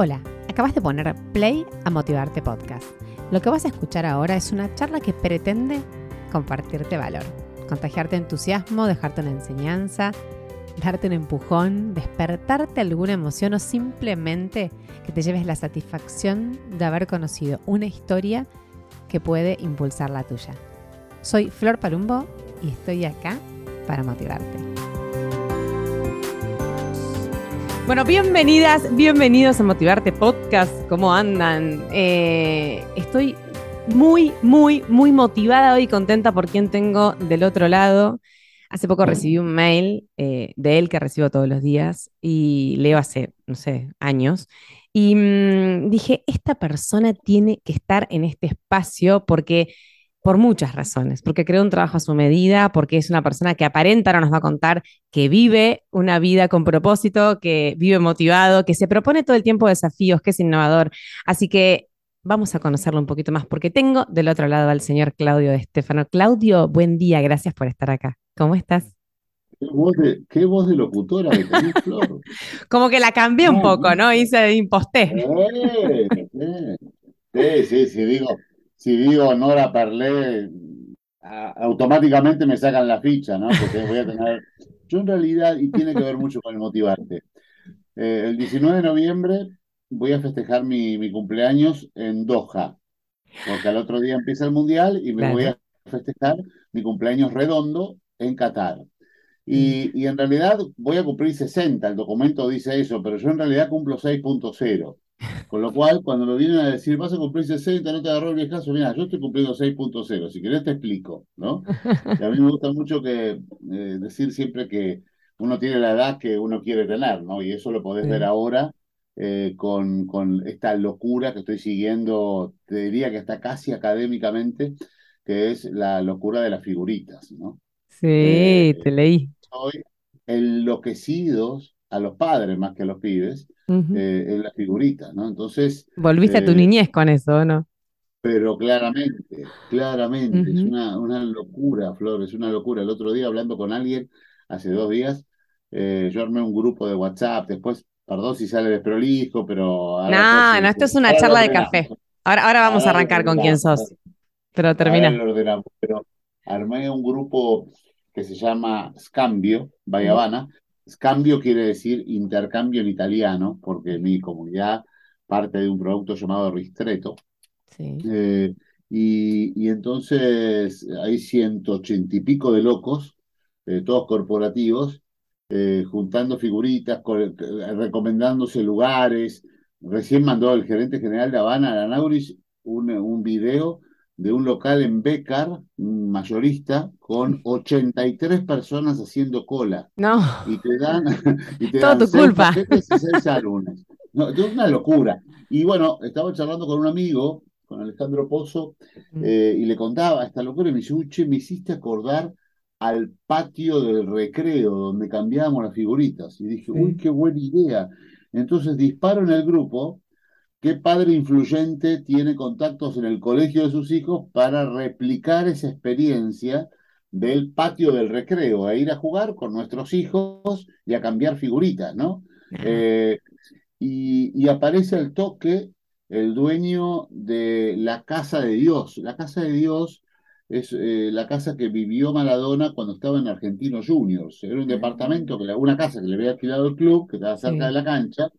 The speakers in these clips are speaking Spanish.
Hola, acabas de poner play a Motivarte Podcast. Lo que vas a escuchar ahora es una charla que pretende compartirte valor, contagiarte entusiasmo, dejarte una enseñanza, darte un empujón, despertarte alguna emoción o simplemente que te lleves la satisfacción de haber conocido una historia que puede impulsar la tuya. Soy Flor Palumbo y estoy acá para motivarte. Bueno, bienvenidas, bienvenidos a Motivarte Podcast. ¿Cómo andan? Eh, estoy muy, muy, muy motivada hoy y contenta por quien tengo del otro lado. Hace poco recibí un mail eh, de él que recibo todos los días y leo hace, no sé, años. Y mm, dije, esta persona tiene que estar en este espacio porque por muchas razones, porque creó un trabajo a su medida, porque es una persona que aparenta, ahora nos va a contar, que vive una vida con propósito, que vive motivado, que se propone todo el tiempo desafíos, que es innovador. Así que vamos a conocerlo un poquito más, porque tengo del otro lado al señor Claudio de Estefano. Claudio, buen día, gracias por estar acá. ¿Cómo estás? ¿Qué voz de, locutora que tenés, Flor? Como que la cambié un poco, ¿no? Hice imposté. Sí, sí, sí, digo, si digo Nora Parlé, automáticamente me sacan la ficha, ¿no? Porque voy a tener. Yo en realidad, y tiene que ver mucho con el motivarte. Eh, el 19 de noviembre voy a festejar mi, cumpleaños en Doha, porque al otro día empieza el mundial y me voy a festejar mi cumpleaños redondo en Qatar. Y, y, en realidad voy a cumplir 60, el documento dice eso, pero yo en realidad cumplo 6.0. Con lo cual, cuando me vienen a decir, vas a cumplir 60, no te agarró el viejazo, mira, yo estoy cumpliendo 6.0, si querés te explico, ¿no? Y a mí me gusta mucho que eh, decir siempre que uno tiene la edad que uno quiere tener, ¿no? Y eso lo podés ver ahora eh, con, con esta locura que estoy siguiendo, te diría que está casi académicamente, que es la locura de las figuritas, ¿no? Sí, eh, te leí. Soy enloquecidos a los padres más que a los pibes eh, en las figuritas, ¿no? Entonces... Volviste a tu eh, niñez con eso, ¿no? Pero claramente, claramente, es una, una locura, Flor, es una locura. El otro día hablando con alguien, hace dos días, eh, yo armé un grupo de WhatsApp, después, perdón si sale desprolijo, pero... No, no, esto es una charla de café. Ahora, ahora vamos a arrancar con quién sos. Pero termina. Pero armé un grupo que se llama Scambio, Bayabana, Cambio quiere decir intercambio en italiano, porque mi comunidad parte de un producto llamado Ristretto. Eh, y, entonces hay 180 y pico de locos, eh, todos corporativos, eh, juntando figuritas, recomendándose lugares. Recién mandó el gerente general de Habana, Anauris, un, un video de un local en Becar, un mayorista, con 83 personas haciendo cola. No. Y te dan. Y te Todo tu culpa. No, es una locura. Y bueno, estaba charlando con un amigo, con Alejandro Pozo, mm. eh, y le contaba esta locura y me dice, uche, me hiciste acordar al patio del recreo donde cambiábamos las figuritas. Y dije, uy, qué buena idea. Entonces disparo en el grupo ¿Qué padre influyente tiene contactos en el colegio de sus hijos para replicar esa experiencia del patio del recreo, a ir a jugar con nuestros hijos y a cambiar figuritas, ¿no? Eh, y, aparece al toque el dueño de la Casa de Dios. La Casa de Dios es eh, la casa que vivió Maradona cuando estaba en Argentinos Juniors. Era un departamento, que, una casa que le había alquilado el club, que estaba cerca de la cancha,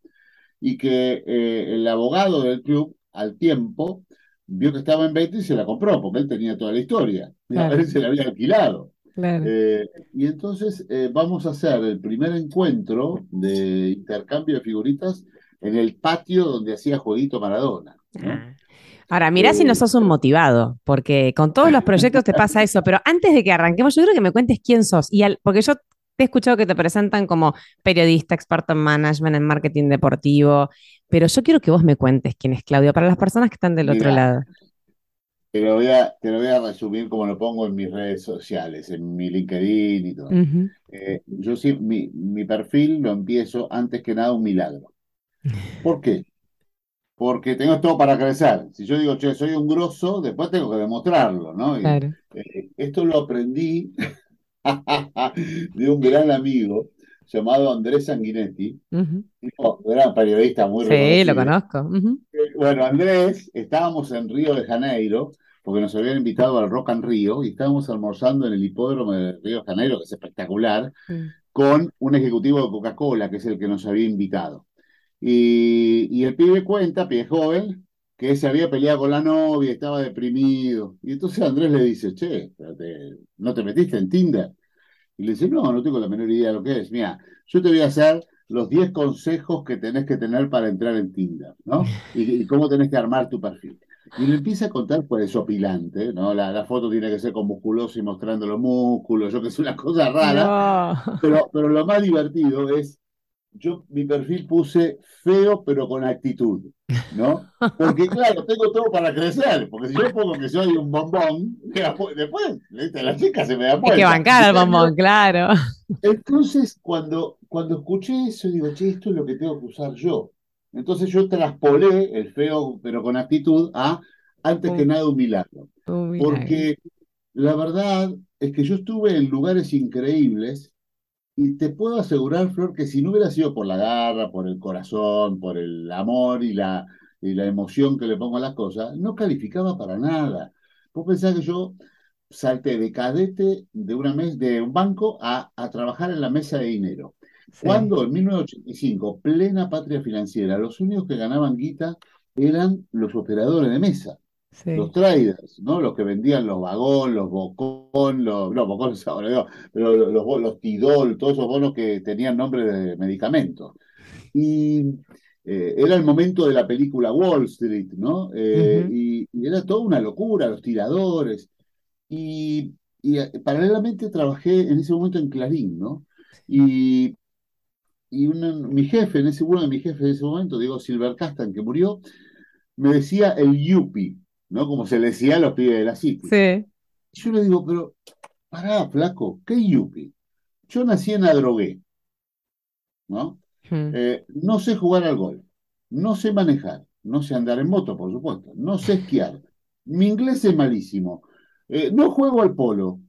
y que eh, el abogado del club, al tiempo, vio que estaba en venta y se la compró, porque él tenía toda la historia. Y a ver se la había alquilado. Eh, y entonces eh, vamos a hacer el primer encuentro de intercambio de figuritas en el patio donde hacía jueguito Maradona. Ah. Ahora, mira si no sos un motivado, porque con todos los proyectos te pasa eso, pero antes de que arranquemos, yo creo que me cuentes quién sos, y porque yo te he escuchado que te presentan como periodista, experto en management, en marketing deportivo, pero yo quiero que vos me cuentes quién es Claudio, para las personas que están del otro lado. Te lo, voy a, te lo voy a resumir como lo pongo en mis redes sociales, en mi LinkedIn y todo. Eh, yo sí, mi, mi perfil lo empiezo antes que nada un milagro. ¿Por qué? Porque tengo todo para crecer. Si yo digo, che, soy un grosso, después tengo que demostrarlo, ¿no? Eh, esto lo aprendí de un gran amigo llamado Andrés Sanguinetti, era un periodista muy Sí, lo conozco. Eh, bueno, Andrés, estábamos en Río de Janeiro, porque nos habían invitado al Rock and Río, y estábamos almorzando en el hipódromo de Río de Janeiro, que es espectacular, con un ejecutivo de Coca-Cola, que es el que nos había invitado. Y, y el pibe cuenta, pibe joven, que se había peleado con la novia, estaba deprimido. Y entonces Andrés le dice, che, ¿no te metiste en Tinder? Y le dice, no, no tengo la menor idea de lo que es. Mira, yo te voy a hacer los 10 consejos que tenés que tener para entrar en Tinder, ¿no? Y, cómo tenés que armar tu perfil. Y le empieza a contar, pues, opilante, ¿no? La, foto tiene que ser con musculoso y mostrando los músculos, yo que es una cosa rara. Pero, pero lo más divertido es yo mi perfil puse feo pero con actitud, ¿no? Porque claro, tengo todo para crecer, porque si yo pongo que soy un bombón, después la chica se me da vuelta. Hay que bancar al bombón, claro. Entonces, cuando, cuando escuché eso, digo, che, esto es lo que tengo que usar yo. Entonces yo traspolé el feo pero con actitud a, antes que nada, un milagro. Porque la verdad es que yo estuve en lugares increíbles y te puedo asegurar, Flor, que si no hubiera sido por la garra, por el corazón, por el amor y la, y la emoción que le pongo a las cosas, no calificaba para nada. Vos pensás que yo salté de cadete de, una mes, de un banco a, a trabajar en la mesa de dinero. Cuando en 1985, plena patria financiera, los únicos que ganaban guita eran los operadores de mesa. Los traders, ¿no? Los que vendían los vagón, los bocón, los, no, ahora, pero los, los, tidol, todos esos bonos que tenían nombre de medicamentos. Y eh, era el momento de la película Wall Street, ¿no? Eh, y, era toda una locura, los tiradores. Y, eh, paralelamente trabajé en ese momento en Clarín, ¿no? Y, y mi jefe, en ese, uno de mis jefes en ese momento, Diego Silvercastan, que murió, me decía el yuppie, ¿no? Como se le decía a los pibes de la City. Sí. Yo le digo, pero, pará, flaco, ¿qué yupi? Yo nací en Adrogué, ¿no? Hmm. Eh, no sé jugar al golf, no sé manejar, no sé andar en moto, por supuesto, no sé esquiar, mi inglés es malísimo, eh, no juego al polo,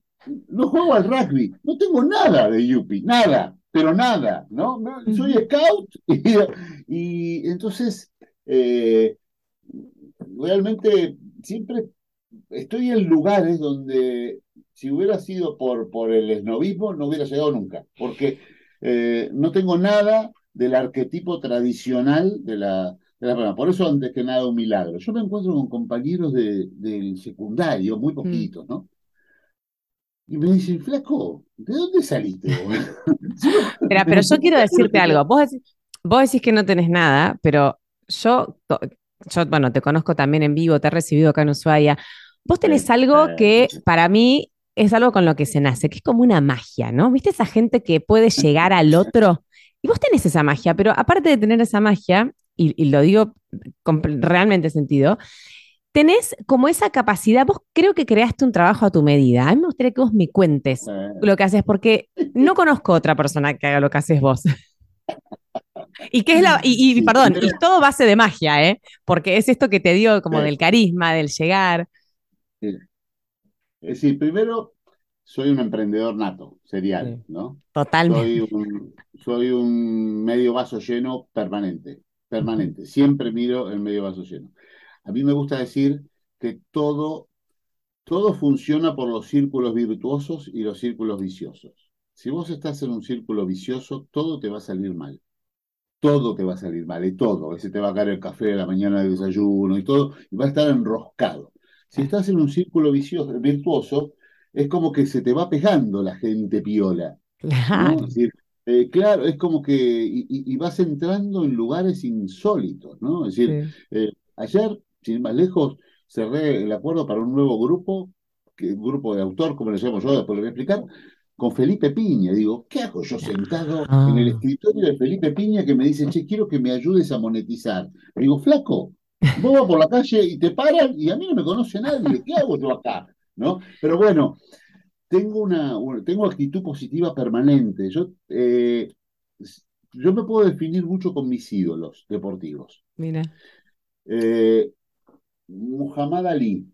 no juego al rugby, no tengo nada de yupi, nada, pero nada, ¿no? Soy scout y, entonces eh, realmente siempre estoy en lugares donde si hubiera sido por, por el esnovismo no hubiera llegado nunca, porque eh, no tengo nada del arquetipo tradicional de la, de Por eso, antes que nada, un milagro. Yo me encuentro con compañeros de, del secundario, muy poquitos, ¿no? Y me dicen, flaco, ¿de dónde saliste? Espera, pero yo quiero decirte algo. Vos vos decís que no tenés nada, pero yo yo, bueno, te conozco también en vivo, te he recibido acá en Ushuaia. Vos tenés algo que para mí es algo con lo que se nace, que es como una magia, ¿no? ¿Viste esa gente que puede llegar al otro? Y vos tenés esa magia, pero aparte de tener esa magia, y, lo digo con realmente sentido, tenés como esa capacidad, vos creo que creaste un trabajo a tu medida. A mí me gustaría que vos me cuentes lo que haces, porque no conozco otra persona que haga lo que haces vos. Y qué es la, y, perdón, y todo base de magia, ¿eh? Porque es esto que te dio como del carisma, del llegar. Es decir, primero, soy un emprendedor nato, serial, ¿no? Totalmente. Soy un, medio vaso lleno permanente, permanente. Siempre miro el medio vaso lleno. A mí me gusta decir que todo, todo funciona por los círculos virtuosos y los círculos viciosos. Si vos estás en un círculo vicioso, todo te va a salir mal todo te va a salir mal, y todo. A veces te va a caer el café de la mañana de desayuno y todo, y va a estar enroscado. Si estás en un círculo vicioso, virtuoso, es como que se te va pegando la gente piola. Claro. Es decir, eh, claro, es como que y, vas entrando en lugares insólitos, ¿no? Es decir, eh, ayer, sin más lejos, cerré el acuerdo para un nuevo grupo, que un grupo de autor, como le llamo yo, después lo voy a explicar, con Felipe Piña. Digo, ¿qué hago yo sentado en el ah. escritorio de Felipe Piña que me dice, che, quiero que me ayudes a monetizar? digo, flaco, vos vas por la calle y te paran y a mí no me conoce nadie, ¿qué hago yo acá? ¿No? Pero bueno, tengo una, tengo actitud positiva permanente. Yo, eh, yo me puedo definir mucho con mis ídolos deportivos. Mira. Eh, Muhammad Ali,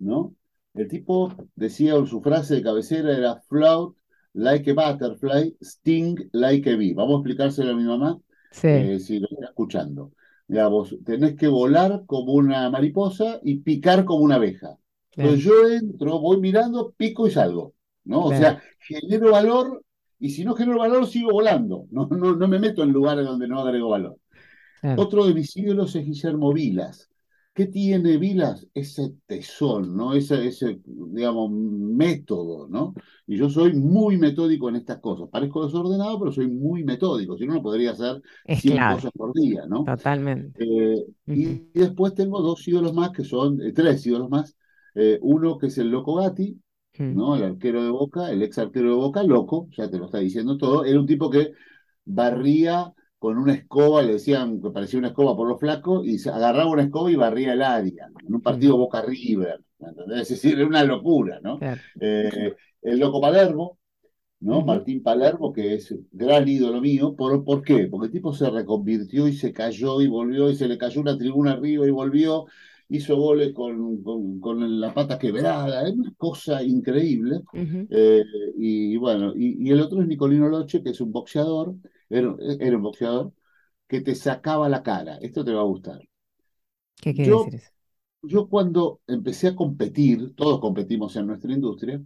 ¿no? El tipo decía, su frase de cabecera era flout like a butterfly, sting like a bee. Vamos a explicárselo a mi mamá Sí, eh, si lo está escuchando. Digamos, tenés que volar como una mariposa y picar como una abeja. claro, Entonces yo entro, voy mirando, pico y salgo, ¿no? O sea, genero valor y si no genero valor sigo volando. No, no, no me meto en lugares donde no agrego valor. claro. Otro de mis ídolos es Guillermo Vilas. ¿Qué tiene Vilas? Ese tesón, ¿no? Ese, ese, digamos, método, ¿no? Y yo soy muy metódico en estas cosas. Parezco desordenado, pero soy muy metódico. Si no, no podría hacer Es 100 clave, cosas por día, ¿no? totalmente. Eh, y después tengo dos ídolos más, que son, eh, tres ídolos más. Eh, uno que es el Loco Gatti, ¿no? El arquero de Boca, el ex arquero de Boca, loco, ya te lo está diciendo todo. Era un tipo que barría con una escoba, le decían que parecía una escoba por lo flaco, y se agarraba una escoba y barría el área, en un partido Boca River, ¿me entendés? Es decir, era una locura, ¿no? Claro. Eh, el Loco Palermo, ¿no? Martín Palermo, que es gran ídolo mío. ¿Por, por qué? Porque el tipo se reconvirtió y se cayó y volvió y se le cayó una tribuna arriba y volvió. Hizo goles con, con, con la pata quebrada, es una cosa increíble. Eh, y bueno, y, y el otro es Nicolino Loche, que es un boxeador, era, era un boxeador, que te sacaba la cara. Esto te va a gustar. ¿Qué quiere Yo, decir eso? yo cuando empecé a competir, todos competimos en nuestra industria,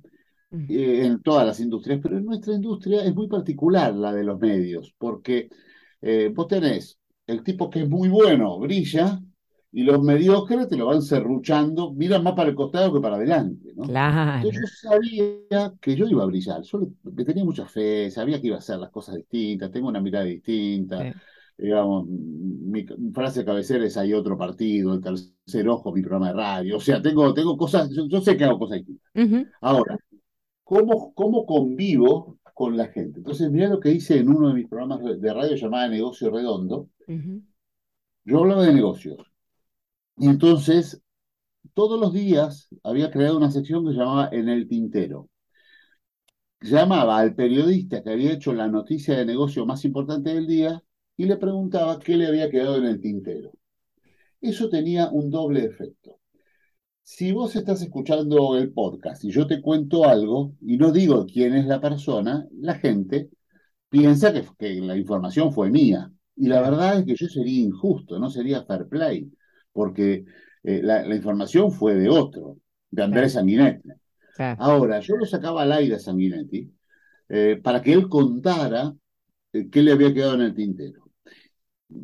eh, en todas las industrias, pero en nuestra industria es muy particular la de los medios, porque eh, vos tenés el tipo que es muy bueno, brilla, y los mediocres te lo van serruchando, miran más para el costado que para adelante, ¿no? Claro, Entonces yo sabía que yo iba a brillar, yo le, tenía mucha fe, sabía que iba a hacer las cosas distintas, tengo una mirada distinta, sí. digamos, mi, frase de cabecera es hay otro partido, el tercer ojo, mi programa de radio, o sea, tengo, tengo cosas, yo, yo sé que hago cosas distintas. Ahora, ¿Cómo, cómo convivo con la gente? Entonces, mira lo que hice en uno de mis programas de radio llamado Negocio Redondo. Yo hablaba de negocios. Y entonces, todos los días había creado una sección que se llamaba En el Tintero. Llamaba al periodista que había hecho la noticia de negocio más importante del día y le preguntaba qué le había quedado en el tintero. Eso tenía un doble efecto. Si vos estás escuchando el podcast y yo te cuento algo y no digo quién es la persona, la gente piensa que, que la información fue mía. Y la verdad es que yo sería injusto, no sería fair play, porque eh, la, la información fue de otro, de claro, Andrés Sanguinetti. claro. Ahora, yo lo sacaba al aire a Sanguinetti eh, para que él contara eh, qué le había quedado en el tintero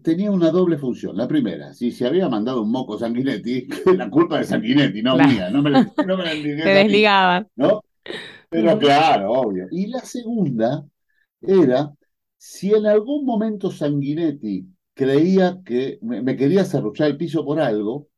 tenía una doble función. La primera, si se había mandado un moco Sanguinetti, la culpa de Sanguinetti, no Claro. mía, no me la, no me la Te desligaban. ¿no? Pero claro, obvio. Y la segunda era, si en algún momento Sanguinetti creía que me, me quería cerruchar el piso por algo,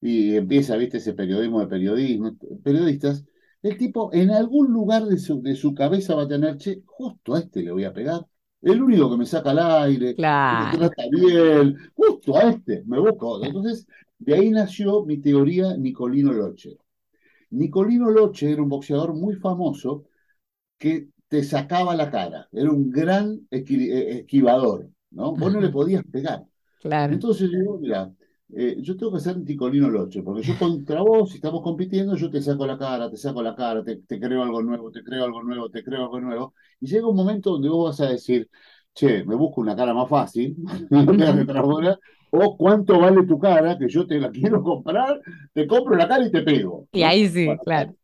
y empieza, viste, ese periodismo de periodismo, periodistas, el tipo en algún lugar de su, de su cabeza va a tener, che, justo a este le voy a pegar. El único que me saca al aire, que me Claro. trata bien, justo a este, me busco. Entonces, de ahí nació mi teoría Nicolino Loche. Nicolino Loche era un boxeador muy famoso que te sacaba la cara, era un gran eh, esquivador, ¿no? Vos no le podías pegar. Claro. Entonces yo digo, mira, eh, yo tengo que ser Nicolino Loche, porque yo contra vos, si estamos compitiendo, yo te saco la cara, te saco la cara, te, te creo algo nuevo, te creo algo nuevo, te creo algo nuevo. Y llega un momento donde vos vas a decir, che, me busco una cara más fácil, o cuánto vale tu cara, que yo te la quiero comprar, te compro la cara y te pego, Y ahí sí, Bueno, claro.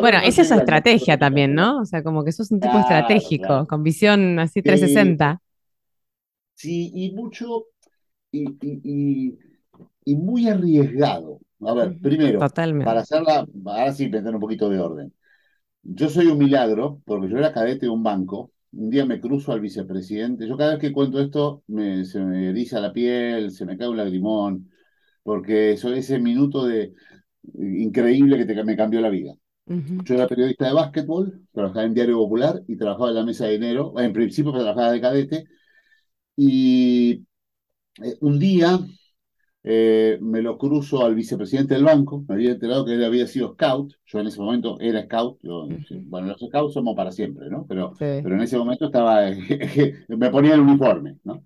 Bueno, no esa es su estrategia también, ¿no? O sea, como que sos un tipo Claro, estratégico, claro. con visión así Sí, 360. sí, y mucho, y, y, y, y muy arriesgado. A ver, primero, para Totalmente. hacerla, ahora sí, meter un poquito de orden. Yo soy un milagro, porque yo era cadete de un banco. Un día me cruzo al vicepresidente. Yo cada vez que cuento esto, me, se me eriza la piel, se me cae un lagrimón, porque eso, ese minuto de increíble que te, me cambió la vida. Yo era periodista de básquetbol, trabajaba en Diario Popular y trabajaba en la mesa de enero. En principio trabajaba de cadete. Y eh, un día eh, me lo cruzo al vicepresidente del banco, me había enterado que él había sido scout, yo en ese momento era scout, yo, bueno, los scouts somos para siempre, ¿no? Pero, Sí, pero en ese momento estaba, me ponía el uniforme, ¿no?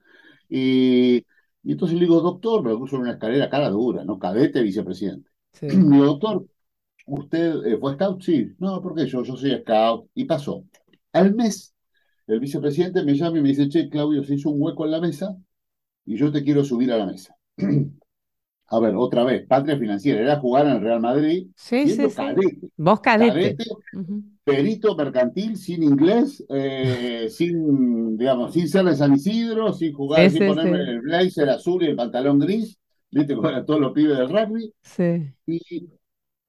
Y, y entonces le digo, doctor, me lo cruzo en una escalera cara dura, ¿no? Cadete, vicepresidente. sí. Le digo, doctor, ¿usted eh, fue scout? Sí. No, porque yo, yo soy scout. Y pasó. Al mes, el vicepresidente me llama y me dice, che, Claudio, se hizo un hueco en la mesa y yo te quiero subir a la mesa. a ver, otra vez, patria financiera, era jugar en el Real Madrid, sí, sí, cadete. Vos cadete. Perito mercantil, sin inglés, eh, sin, digamos, sin ser de San Isidro, sin jugar, sin ponerme el blazer azul y el pantalón gris, viste, como eran todos los pibes del rugby. Sí. Y,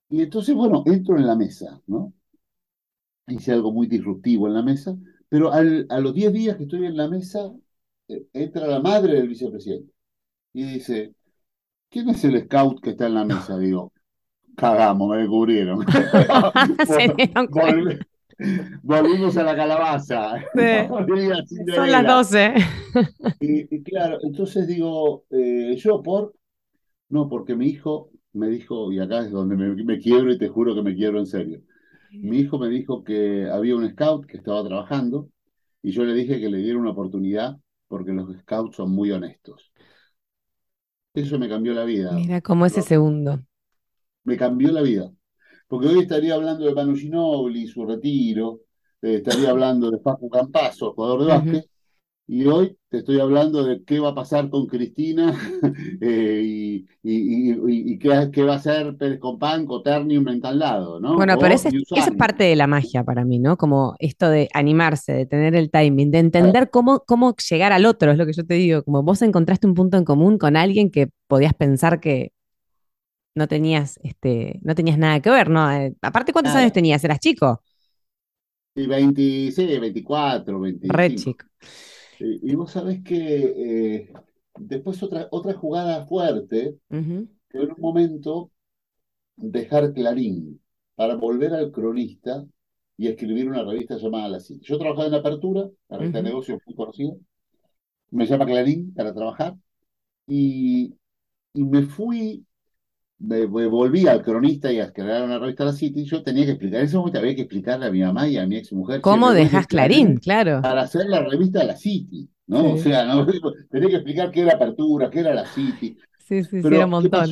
y entonces, bueno, entro en la mesa, ¿no? Hice algo muy disruptivo en la mesa, pero al, a los 10 días que estoy en la mesa, eh, entra la madre del vicepresidente y dice, ¿quién es el scout que está en la mesa? Digo, cagamos, me descubrieron. volvimos a la calabaza. Son las 12. y, claro, entonces digo, eh, yo por, no, porque mi hijo me dijo, y acá es donde me, me, quiebro y te juro que me quiebro en serio. Mi hijo me dijo que había un scout que estaba trabajando y yo le dije que le diera una oportunidad porque los scouts son muy honestos. Eso me cambió la vida. Mira cómo ese segundo. Me cambió la vida. Porque hoy estaría hablando de Manu Ginobili, su retiro, eh, estaría hablando de Paco Campazo, jugador de básquet, y hoy te estoy hablando de qué va a pasar con Cristina eh, y, y, qué, va a hacer Pérez Compán, Coternium en tal lado, ¿no? Bueno, pero esa es parte de la magia para mí, ¿no? Como esto de animarse, de tener el timing, de entender cómo, cómo llegar al otro, es lo que yo te digo. Como vos encontraste un punto en común con alguien que podías pensar que no tenías, este, no tenías nada que ver, ¿no? Eh, aparte, ¿cuántos años tenías? ¿Eras chico? Sí, 26, 24, 25. Re chico. Y, vos sabés que eh, después otra, otra jugada fuerte, que en un momento dejar Clarín para volver al cronista y escribir una revista llamada La City. Yo trabajaba en Apertura, la revista de negocios muy conocida. Me llama Clarín para trabajar y, y me fui me, volví al cronista y a crear una revista La City, yo tenía que explicar, en ese momento había que explicarle a mi mamá y a mi ex mujer. ¿Cómo dejas Clarín? Claro. Para hacer la revista La City, ¿no? O sea, ¿no? tenía que explicar qué era Apertura, qué era La City. Sí, sí, sí, era un montón.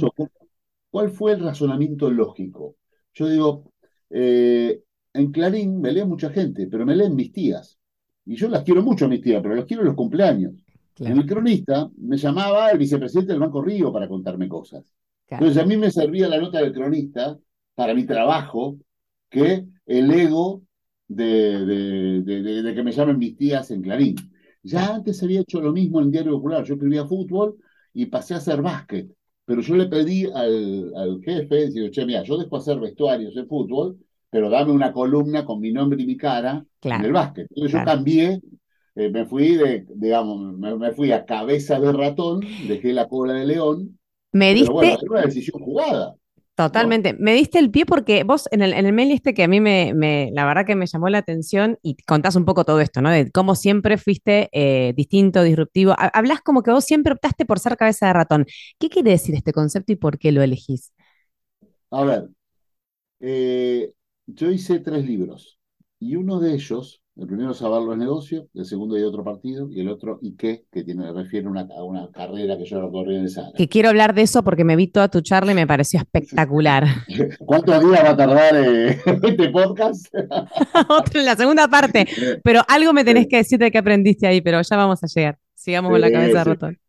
¿Cuál fue el razonamiento lógico? Yo digo, eh, en Clarín me lee mucha gente, pero me leen mis tías. Y yo las quiero mucho a mis tías, pero las quiero en los cumpleaños. En el cronista me llamaba el vicepresidente del Banco Río para contarme cosas. Entonces a mí me servía la nota del cronista para mi trabajo que el ego de, que me llamen mis tías en Clarín. Ya antes había hecho lo mismo en Diario Popular. Yo escribía fútbol y pasé a hacer básquet. Pero yo le pedí al, al jefe, digo, che, mira, yo dejo hacer vestuarios en fútbol, pero dame una columna con mi nombre y mi cara en el básquet. Entonces yo cambié, eh, me fui de, digamos, me, fui a cabeza de ratón, dejé la cola de león me diste. una decisión jugada. Totalmente. Me diste el pie porque vos en el, en el mail este que a mí me, me, la verdad que me llamó la atención y contás un poco todo esto, ¿no? De cómo siempre fuiste eh, distinto, disruptivo. Hablas como que vos siempre optaste por ser cabeza de ratón. ¿Qué quiere decir este concepto y por qué lo elegís? A ver, eh, yo hice tres libros y uno de ellos el primero es Saber los negocios, el segundo hay otro partido, y el otro Ike, que tiene, refiere una, a una carrera que yo recorrí en esa. Que quiero hablar de eso porque me vi toda tu charla y me pareció espectacular. ¿Cuántos días va a tardar eh, este podcast? Otro en la segunda parte. Pero algo me tenés que decir de qué aprendiste ahí, pero ya vamos a llegar. Sigamos con la cabeza de ratón.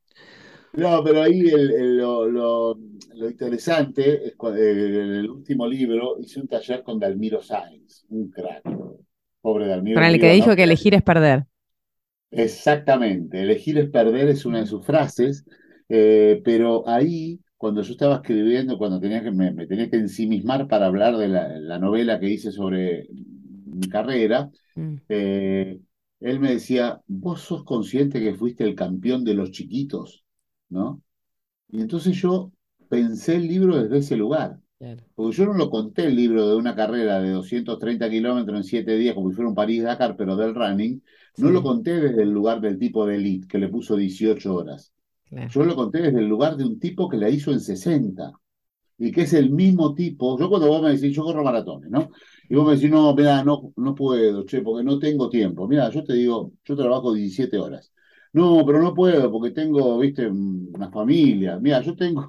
No, pero ahí lo, lo, interesante es que en el último libro hice un taller con Dalmiro Sainz, un crack Pobre Para el que dijo que elegir es perder. Exactamente, elegir es perder es una de sus frases, eh, pero ahí, cuando yo estaba escribiendo, cuando tenía que, me, tenía que ensimismar para hablar de la, novela que hice sobre mi carrera, mm. eh, él me decía, vos sos consciente que fuiste el campeón de los chiquitos, ¿no? Y entonces yo pensé el libro desde ese lugar. Porque yo no lo conté el libro de una carrera de 230 kilómetros en 7 días, como si fuera un París-Dakar, pero del running. No lo conté desde el lugar del tipo de elite, que le puso 18 horas. Yo lo conté desde el lugar de un tipo que la hizo en 60. Y que es el mismo tipo. Yo cuando vos me decís, yo corro maratones, ¿no? Y vos me decís, no, mira, no, no puedo, che, porque no tengo tiempo. Mira, yo te digo, yo trabajo 17 horas. No, pero no puedo porque tengo, viste, una familia. Mira, yo tengo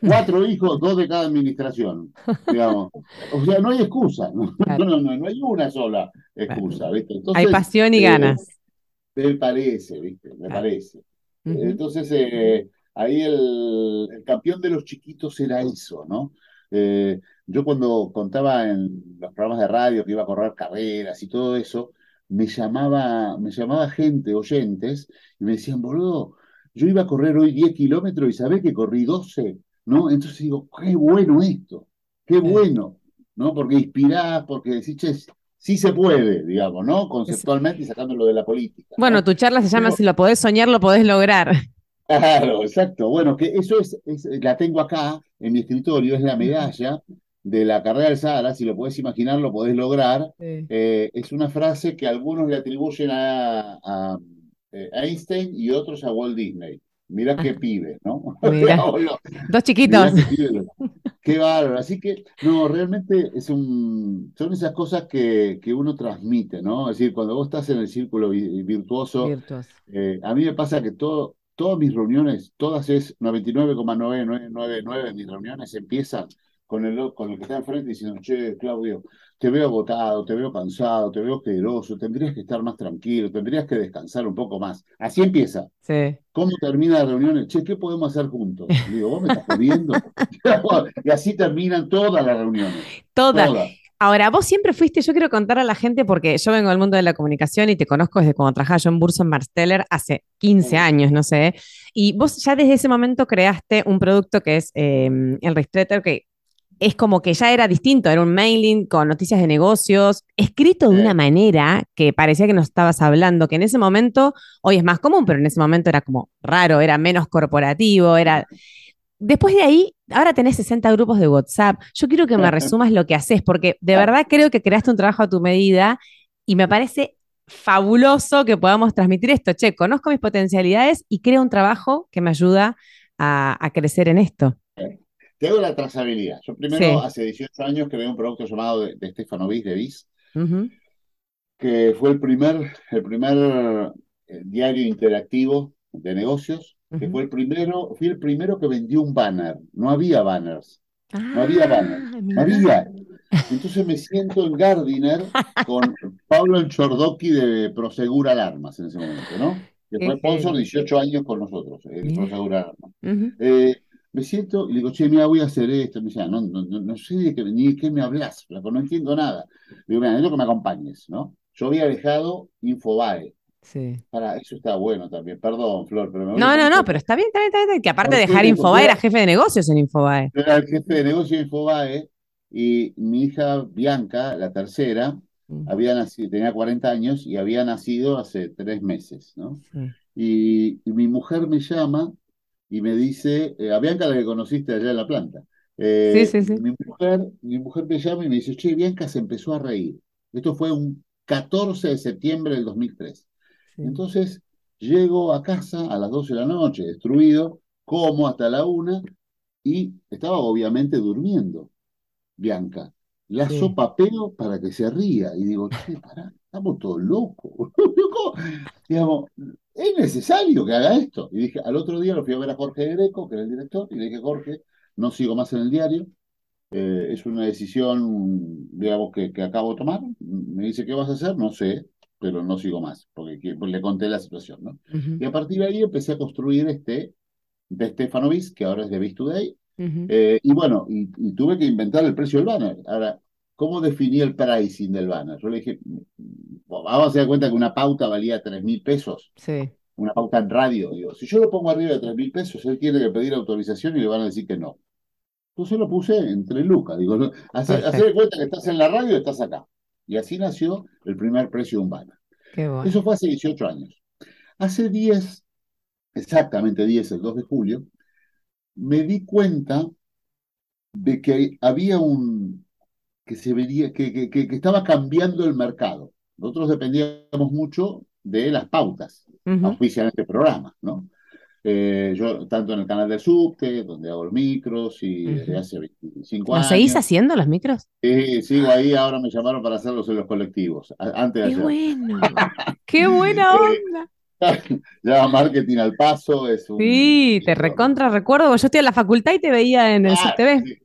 Cuatro hijos, dos de cada administración, digamos. O sea, no hay excusa, no, no, no, no hay una sola excusa, ¿viste? hay pasión y eh, ganas. Me parece, ¿viste? Me parece. Entonces, eh, ahí el, campeón de los chiquitos era eso, ¿no? Eh, yo cuando contaba en los programas de radio que iba a correr carreras y todo eso, me llamaba, me llamaba gente, oyentes, y me decían, boludo, yo iba a correr hoy 10 kilómetros y sabés que corrí 12, ¿no? Entonces digo, qué bueno esto, qué bueno, ¿no? Porque inspirás, porque decís, che, sí se puede, digamos, ¿no? Conceptualmente y sacándolo de la política. Bueno, tu charla se llama Si lo podés soñar, lo podés lograr. Claro, exacto. Bueno, que eso es, la tengo acá en mi escritorio, es la medalla de la carrera del Sahara, si lo podés imaginar, lo podés lograr. Eh, es una frase que algunos le atribuyen a, eh, Einstein y otros a Walt Disney. Mirá qué pibe, ¿no? Dos chiquitos. Qué, bárbaro. Así que, no, realmente es un, son esas cosas que, que uno transmite, ¿no? Es decir, cuando vos estás en el círculo virtuoso, eh, a mí me pasa que todo, todas mis reuniones, todas es 99,999 de mis reuniones empiezan con el, con el que está enfrente diciendo, che, Claudio, te veo agotado, te veo cansado, te veo queroso, tendrías que estar más tranquilo, tendrías que descansar un poco más. Así empieza. Sí. ¿Cómo termina la reunión? Che, ¿qué podemos hacer juntos? digo, vos me estás jodiendo. y así terminan todas las reuniones. todas. Ahora, vos siempre fuiste, yo quiero contar a la gente porque yo vengo del mundo de la comunicación y te conozco desde cuando trabajaba yo en Burson Marsteller hace 15 años, no sé. Y vos ya desde ese momento creaste un producto que es em, el Ristretter, que es como que ya era distinto, era un mailing con noticias de negocios, escrito de una manera que parecía que nos estabas hablando, que en ese momento, hoy es más común, pero en ese momento era como raro, era menos corporativo, era... Después de ahí, ahora tenés 60 grupos de WhatsApp. Yo quiero que me resumas lo que haces, porque de verdad creo que creaste un trabajo a tu medida y me parece fabuloso que podamos transmitir esto. Che, conozco mis potencialidades y creo un trabajo que me ayuda a, crecer en esto. Te hago la trazabilidad. Yo primero, hace 18 años, creé un producto llamado de, de Stefano Bis, de Bis, que fue el primer, el primer eh, diario interactivo de negocios que fue el primero, fui el primero que vendió un banner. No había banners. no había ah, banners. No había. Entonces me siento en Gardiner con Pablo Chordoqui de Prosegur Alarmas en ese momento, ¿no? Que fue sponsor 18 años con nosotros, eh, Prosegur Alarmas. Eh, me siento y le digo, che, mira, voy a hacer esto. Me dice, ah, no, no, no, sé de qué, ni de qué me hablas, no entiendo nada. Le digo, mira, necesito que me acompañes, ¿no? Yo había dejado Infobae, Sí. Para, eso está bueno también. Perdón, Flor, pero No, no, no, pero está bien, está bien, está bien. Que aparte de dejar Infobae, era jefe de negocios en Infobae. Era el jefe de negocios en Infobae y mi hija Bianca, la tercera, mm. había nacido, tenía 40 años y había nacido hace tres meses, ¿no? Y, mi mujer me llama y me dice, eh, a Bianca la que conociste allá en la planta. Eh, sí, sí, sí. Mi mujer, mi mujer me llama y me dice, che, Bianca se empezó a reír. Esto fue un 14 de septiembre del 2003. Entonces llego a casa a las 12 de la noche, destruido, como hasta la una y estaba obviamente durmiendo, Bianca. La sopapeo para que se ría. Y digo, che, pará, estamos todos locos. Digamos, es necesario que haga esto. Y dije, al otro día lo fui a ver a Jorge Greco, que era el director, y le dije, Jorge, no sigo más en el diario. Eh, es una decisión, digamos, que, que acabo de tomar. Me dice, ¿qué vas a hacer? No sé pero no sigo más, porque le conté la situación, ¿no? Y a partir de ahí empecé a construir este de Stefano Bis, que ahora es de Bis Today, eh, y bueno, y, tuve que inventar el precio del banner. Ahora, ¿cómo definí el pricing del banner? Yo le dije, vamos a dar cuenta que una pauta valía 3 mil pesos. Sí. Una pauta en radio. Digo, si yo lo pongo arriba de 3 mil pesos, él tiene que pedir autorización y le van a decir que no. Entonces lo puse entre lucas. Digo, hacer, hacer cuenta que estás en la radio y estás acá. Y así nació el primer precio de un banner. Eso fue hace 18 años. Hace 10, exactamente 10, el 2 de julio, me di cuenta de que había un, que se vería, que, que, que, estaba cambiando el mercado. Nosotros dependíamos mucho de las pautas, uh este programa, ¿no? Eh, yo, tanto en el canal de subte, donde hago los micros, y desde hace 25 años. ¿Lo seguís haciendo los micros? Sí, sigo ahí, ahora me llamaron para hacerlos en los colectivos, antes de ¡Qué bueno! ¡Qué buena eh, onda! ya marketing al paso es un... Sí, te recontra recuerdo, yo estoy en la facultad y te veía en el Ah, CTV. sí,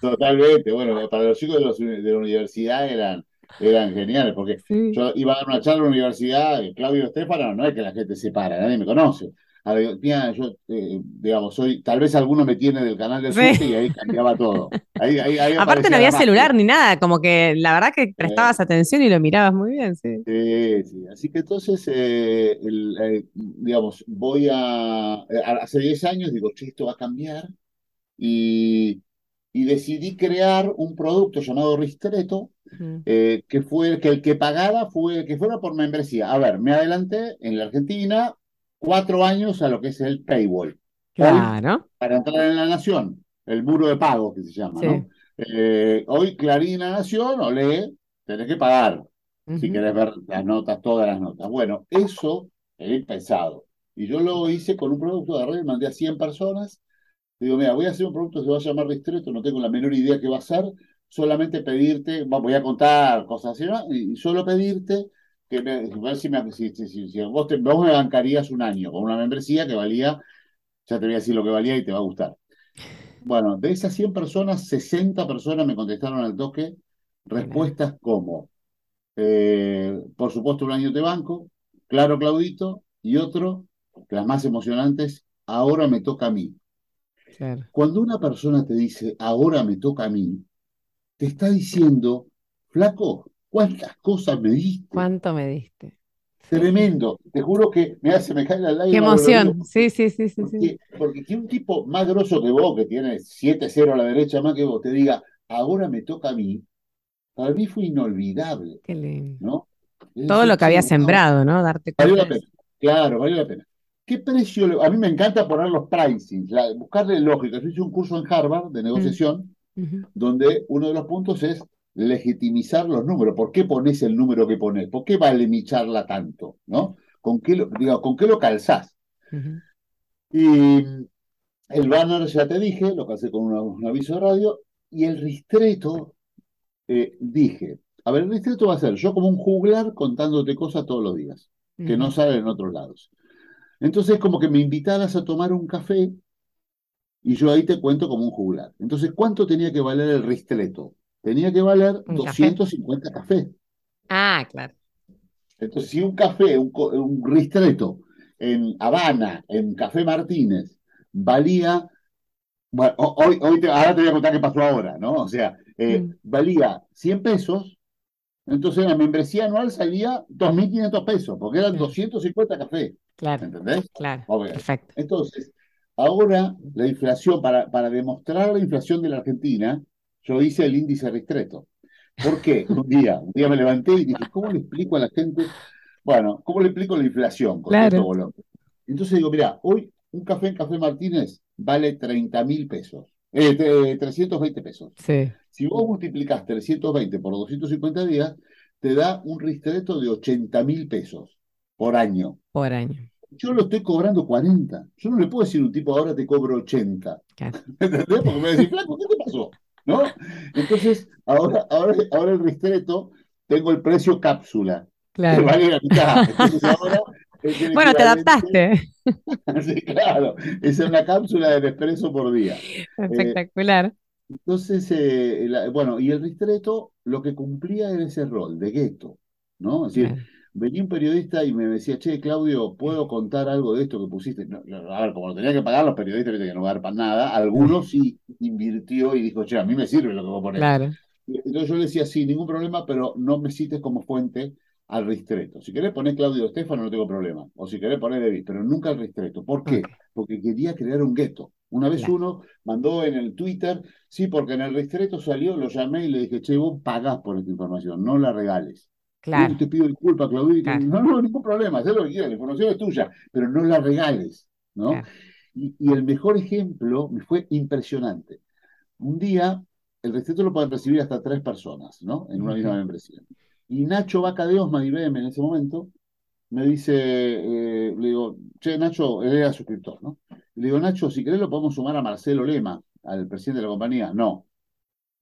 totalmente. Bueno, para los chicos de, los- de la universidad eran, eran geniales, porque Sí. yo iba a dar una charla en la universidad, Claudio Estefano, no es que la gente se para, nadie me conoce. A yo, eh, digamos, soy, tal vez alguno me tiene del canal de suerte y ahí cambiaba todo. Ahí, ahí, ahí Aparte no había celular ni nada, como que la verdad que prestabas atención y lo mirabas muy bien, sí. Sí, sí. Así que entonces, eh, el, eh, digamos, voy a, hace 10 años digo, che, esto va a cambiar y, y decidí crear un producto llamado Ristretto, Mm. eh, que fue el que el que pagara fue que fuera por membresía. A ver, me adelanté en la Argentina cuatro años a lo que es el paywall. Claro. Para entrar en la Nación, el muro de pago que se llama, Sí. ¿no? Eh, hoy Clarín La Nación o lee, tenés que pagar si querés ver las notas, todas las notas. Bueno, eso he pensado. Y yo lo hice con un producto de red, mandé a 100 personas. Digo, mira, voy a hacer un producto que se va a llamar Ristretto, no tengo la menor idea qué va a ser, solamente pedirte, voy a contar cosas así, ¿no? y solo pedirte que me, ver si, me- si- si- si- vos, te- vos me bancarías un año con una membresía que valía, ya te voy a decir lo que valía y te va a gustar. Bueno, de esas 100 personas, 60 personas me contestaron al toque respuestas como, eh, por supuesto, un año de banco, claro, Claudito, y otro, las más emocionantes, ahora me toca a mí. Claro. Cuando una persona te dice, ahora me toca a mí, te está diciendo, flaco, ¿cuántas cosas me diste? ¿Cuánto me diste? Tremendo. Te juro que me hace, me cae la Qué lágrima. lo emoción. Sí, sí, sí, sí, sí. Porque, porque que un tipo más grosso que vos, que tiene 7-0 a la derecha más que vos, te diga, ahora me toca a mí, para mí fue inolvidable, Qué lindo. ¿no? Es Todo lo que había sembrado, ¿no? Darte Valió cuenta la de pena. Claro, valió la pena. ¿Qué precio? le- A mí me encanta poner los pricing, la- buscarle lógica. Yo hice un curso en Harvard de negociación eso. Ujú. donde uno de los puntos es legitimizar los números. ¿Por qué pones el número que pones? ¿Por qué vale mi charla tanto? ¿No? ¿Con qué lo, digo, ¿con qué lo calzás? Y el banner ya te dije, lo calcé con una- un aviso de radio, y el ristreto, eh, dije, a ver, el ristreto va a ser yo como un juglar contándote cosas todos los días, que no salen en otros lados. Entonces, como que me invitaras a tomar un café y yo ahí te cuento como un juglar. Entonces, ¿cuánto tenía que valer el ristreto? Tenía que valer Un café. 250 cafés. Ah, claro. Entonces, si un café, un, un ristreto en Habana, en Café Martínez, valía, bueno, ho- hoy, hoy te- ahora te voy a contar qué pasó ahora, ¿no? O sea, eh, Mm. valía 100 pesos, entonces la membresía anual salía 2.500 pesos, porque eran Claro. 250 cafés, Claro, ¿entendés? claro. Perfecto. Entonces, ahora la inflación, para, para demostrar la inflación de la Argentina, yo hice el índice ristreto. ¿Por qué? Un día, un día me levanté y dije, ¿cómo le explico a la gente? Bueno, ¿cómo le explico la inflación con Claro. bolón? Entonces digo, mira, hoy un café en Café Martínez vale 30 mil pesos, eh, tre- 320 pesos. Sí. Si vos multiplicás 320 por 250 días, te da un ristreto de 80 mil pesos por año. Por año. Yo lo estoy cobrando 40. Yo no le puedo decir a un tipo, ahora te cobro 80. Claro. ¿Entendés? Porque me va a decir, flaco, ¿qué te pasó? ¿No? Entonces, ahora, ahora, ahora el ristreto, tengo el precio cápsula, que Claro. vale la mitad. Entonces ahora Bueno, te adaptaste. Sí, claro. Esa es una cápsula de Nespresso por día. Espectacular. Entonces, eh, la- bueno, y el ristreto lo que cumplía era ese rol de gueto, ¿no? Es decir. Venía un periodista y me decía, che, Claudio, ¿puedo contar algo de esto que pusiste? No, a ver, como lo tenía que pagar los periodistas, que no garpan nada, algunos sí invirtió y dijo, che, a mí me sirve lo que vos ponés. Claro. Entonces yo le decía, sí, ningún problema, pero no me cites como fuente al ristreto. Si querés poner Claudio Estefano, no tengo problema. O si querés poner David, pero nunca al ristreto. ¿Por qué? Porque quería crear un gueto. Una vez Claro. uno mandó en el Twitter, sí, porque en el ristreto salió, lo llamé y le dije, che, vos pagás por esta información, no la regales. Claro. Uy, te pido disculpas, Claudio. Claro. No, no, ningún problema, haz lo que quieras, la información es tuya, pero no la regales, ¿no? Claro. Y, y el mejor ejemplo me fue impresionante. Un día, el ristreto lo pueden recibir hasta tres personas, ¿no? En una misma membresía. Y Nacho Vaca de Osma, IBM en ese momento, me dice, eh, le digo, che, Nacho, él era suscriptor, ¿no? Le digo, Nacho, si querés lo podemos sumar a Marcelo Lema, al presidente de la compañía. No.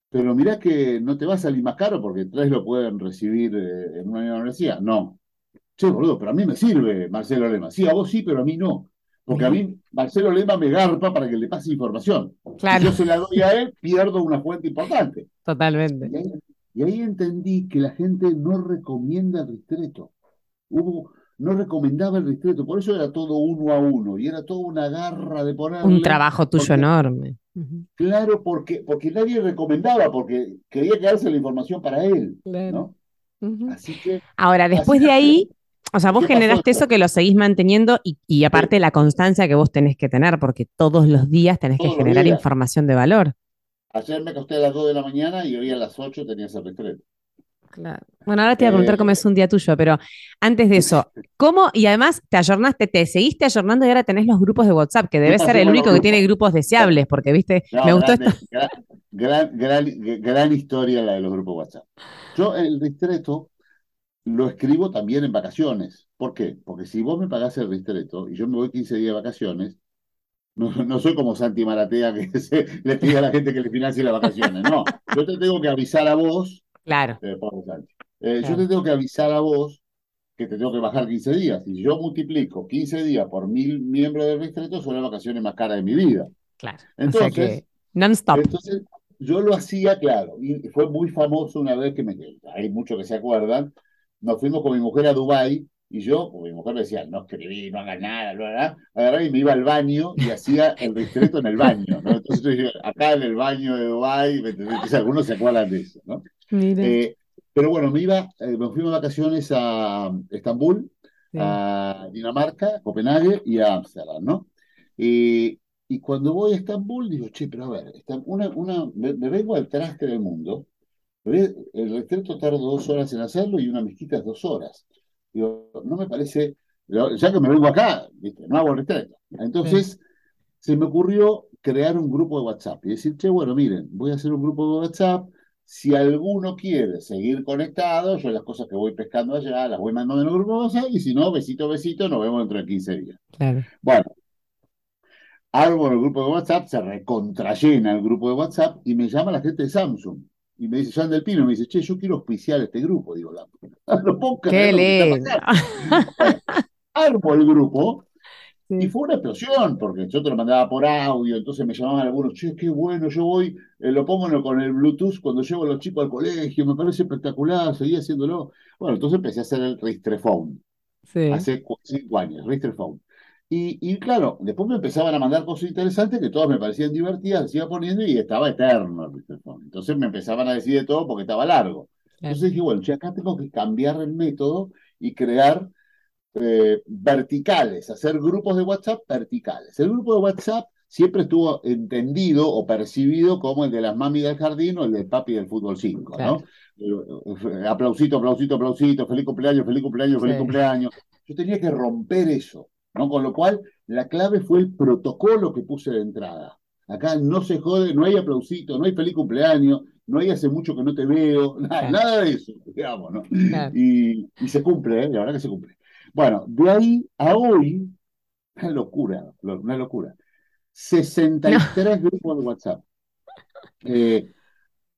Pero mirá que no te va a salir más caro porque tres lo pueden recibir eh, en una universidad. No. che, boludo, pero a mí me sirve Marcelo Lema. Sí, a vos sí, pero a mí no. Porque a mí Marcelo Lema me garpa para que le pase información. Claro. Si yo se la doy a él, pierdo una fuente importante. Totalmente. Y ahí, y ahí entendí que la gente no recomienda el ristreto. Hubo, no recomendaba el ristreto, por eso era todo uno a uno y era toda una garra de ponerle. Un trabajo tuyo porque- enorme. Claro, porque, porque nadie recomendaba, porque quería quedarse la información para él, ¿no? Así que Ahora, después de ahí, o sea, vos ¿Qué pasó generaste eso que lo seguís manteniendo y, y aparte la constancia que vos tenés que tener, porque todos los días tenés que Todos generar días. información de valor. ayer me acosté a las 2 de la mañana y hoy a las 8 tenía ese ristreto. Claro. Bueno, ahora te voy a preguntar Eh, cómo es un día tuyo, pero antes de eso, ¿cómo? Y además te ayornaste, te seguiste ayornando y ahora tenés los grupos de WhatsApp, que debe ser el único que tiene grupos? grupos deseables, porque, viste, No, me gustó grande, esto. gran, gran, gran, gran historia la de los grupos WhatsApp. Yo el ristreto lo escribo también en vacaciones. ¿Por qué? Porque si vos me pagás el ristreto y yo me voy 15 días de vacaciones, no, no soy como Santi Maratea que se, le pide a la gente que le financie las vacaciones. No, yo te tengo que avisar a vos, Claro, eh, eh, Claro. yo te tengo que avisar a vos que te tengo que bajar 15 días. Si yo multiplico 15 días por mil miembros del ristreto, son las vacaciones más caras de mi vida. claro. o sea Entonces, que non-stop. entonces, yo lo hacía, claro, y fue muy famoso una vez que me, hay muchos que se acuerdan, nos fuimos con mi mujer a Dubái y yo, mi mujer me decía, no escribí, no hagas nada, bla, bla, agarraba y me iba al baño y hacía el ristreto en el baño, ¿no? Entonces yo dije, acá en el baño de Dubái, algunos se acuerdan de eso, ¿no? Eh, pero bueno, me iba, eh, me fui de vacaciones a Estambul, sí. a Dinamarca, Copenhague y a Ámsterdam, ¿no? Y, y cuando voy a Estambul, digo, che, pero a ver, una, una, me, me vengo al traste del mundo, el retrato tardo dos horas en hacerlo y una mezquita es dos horas. Digo, no me parece, ya que me vengo acá, ¿viste? no hago el retrato. Entonces, se me ocurrió crear un grupo de WhatsApp y decir, che, bueno, miren, voy a hacer un grupo de WhatsApp. Si alguno quiere seguir conectado, yo las cosas que voy pescando allá las voy mandando en el grupo de WhatsApp y si no, besito, besito, nos vemos dentro de 15 días. Claro. Bueno, armo el grupo de WhatsApp, se recontrayena el grupo de WhatsApp y me llama la gente de Samsung. Y me dice, Jan del Pino, me dice, che, yo quiero auspiciar este grupo. Digo, la, no puedo Qué creer lindo. armo el grupo y Sí. fue una explosión, porque yo te lo mandaba por audio, entonces me llamaban algunos, che, qué bueno, yo voy, eh, lo pongo con el Bluetooth cuando llevo a los chicos al colegio, me parece espectacular, seguí haciéndolo. Bueno, entonces empecé a hacer el Ristrefone, Sí. hace cinco años, Ristrefone. Y, y claro, después me empezaban a mandar cosas interesantes que todas me parecían divertidas, las iba poniendo y estaba eterno el Ristrefone. Entonces me empezaban a decir de todo porque estaba largo. Entonces dije, bueno, che, acá tengo que cambiar el método y crear eh, verticales, hacer grupos de WhatsApp verticales. El grupo de WhatsApp siempre estuvo entendido o percibido como el de las mami del jardín o el del papi del fútbol 5, ¿no? Eh, Aplausito, aplausito, aplausito, feliz cumpleaños, feliz cumpleaños, feliz Sí. cumpleaños. Yo tenía que romper eso, ¿no? Con lo cual, la clave fue el protocolo que puse de entrada. Acá no se jode, no hay aplausito, no hay feliz cumpleaños, no hay hace mucho que no te veo, nada, Claro. nada de eso, digamos, ¿no? Claro. Y, y se cumple, ¿eh? La verdad que se cumple. Bueno, de ahí a hoy, una locura, una locura. 63 grupos de WhatsApp. Eh,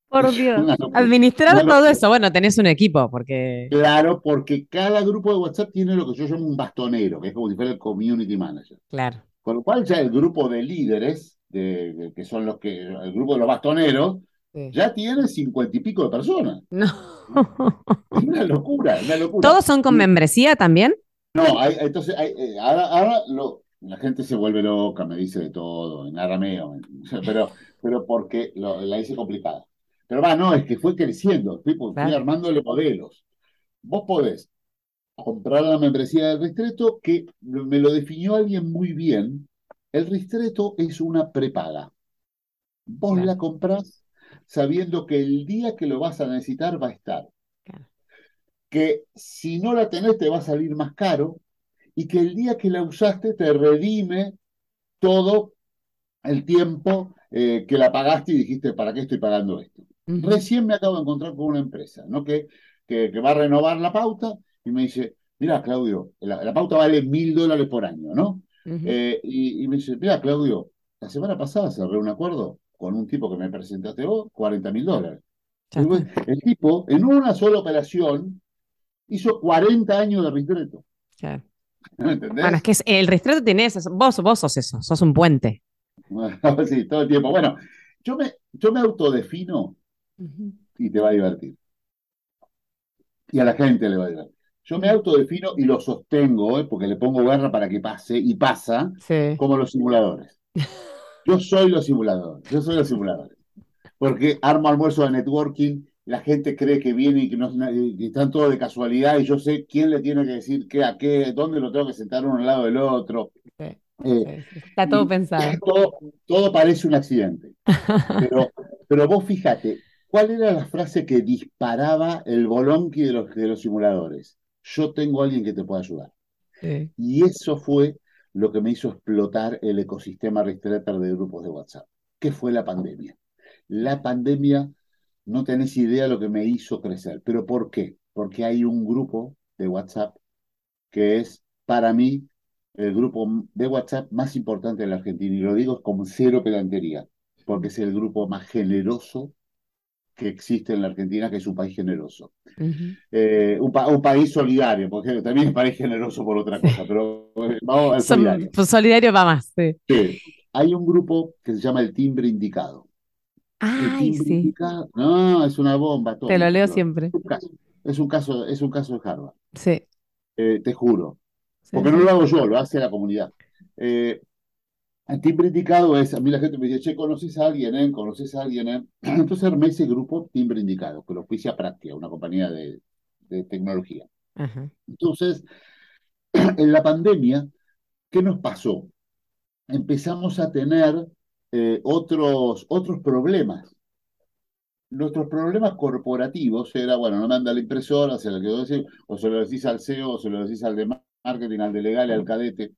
Por Dios. locura, Administrar todo eso. Bueno, tenés un equipo, porque. Claro, porque cada grupo de WhatsApp tiene lo que yo llamo un bastonero, que es como si fuera el community manager. Claro. Con lo cual ya el grupo de líderes, de, de- que son los que, el grupo de los bastoneros, Sí. ya tiene cincuenta y pico de personas. No. Es una locura, una locura. ¿Todos son con membresía también? No, hay, entonces hay, eh, ahora, ahora lo, la gente se vuelve loca, me dice de todo, en arameo, me- pero, pero porque lo- la hice complicada. Pero va, no, es que fue creciendo, fui, fui Claro. armándole modelos. Vos podés comprar la membresía del Ristreto, que me lo definió alguien muy bien. El Ristreto es una prepaga. Vos Claro. la comprás sabiendo que el día que lo vas a necesitar va a estar. Claro. Que si no la tenés te va a salir más caro y que el día que la usaste te redime todo el tiempo eh, que la pagaste y dijiste, ¿para qué estoy pagando esto? Recién me acabo de encontrar con una empresa, ¿no? Que, que, que va a renovar la pauta y me dice, mira, Claudio, la, la pauta vale mil dólares por año, ¿no? Eh, y, y me dice, mira, Claudio, la semana pasada cerré un acuerdo con un tipo que me presentaste vos, 40 mil dólares. El tipo, en una sola operación, hizo 40 años de ristreto. Claro. ¿Me entendés? Bueno, es que el ristreto tiene eso. Vos, vos sos eso, sos un puente. sí, todo el tiempo. Bueno, yo me, yo me autodefino y te va a divertir. Y a la gente le va a divertir. Yo me autodefino y lo sostengo, ¿eh? porque le pongo garra para que pase, y pasa, Sí. como los simuladores. Yo soy los simuladores, yo soy los simuladores. Porque armo almuerzo de networking, la gente cree que viene y que, no, están todos de casualidad, y yo sé quién le tiene que decir qué a qué, dónde lo tengo que sentar uno al lado del otro. Sí. Eh. Está todo pensado. todo, todo parece un accidente. Pero, pero vos fíjate, ¿cuál era la frase que disparaba el bolonqui de los, de los simuladores? Yo tengo a alguien que te pueda ayudar. Sí. Y eso fue lo que me hizo explotar el ecosistema Ristretter de grupos de WhatsApp, que fue la pandemia. La pandemia, no tenés idea lo que me hizo crecer. ¿Pero por qué? Porque hay un grupo de WhatsApp que es, para mí, el grupo de WhatsApp más importante de la Argentina. Y lo digo con cero pedantería, porque es el grupo más generoso que existe en la Argentina, que es un país generoso. Eh, un, pa- un país solidario, porque también es un país generoso por otra cosa, pero eh, vamos al solidario. pues solidario va más, sí. Sí. Hay un grupo que se llama el timbre indicado. Ay, sí. indicado, no, es una bomba. Te lo leo siempre. Es un caso, es un caso, es un caso de Harvard, Sí. eh, te juro. sí, Porque no lo hago yo, lo hace la comunidad. Eh, el timbre indicado es, a mí la gente me dice, che, ¿conoces a alguien, eh? ¿Conoces a alguien, eh? Entonces armé ese grupo timbre indicado, que lo oficia Práctica, una compañía de, de tecnología. Entonces, en la pandemia, ¿qué nos pasó? Empezamos a tener eh, otros, otros problemas. Nuestros problemas corporativos era, bueno, no me anda la impresora, se lo quedó decir, o se lo decís al CEO, o se lo decís al de marketing, al de legal, al cadete.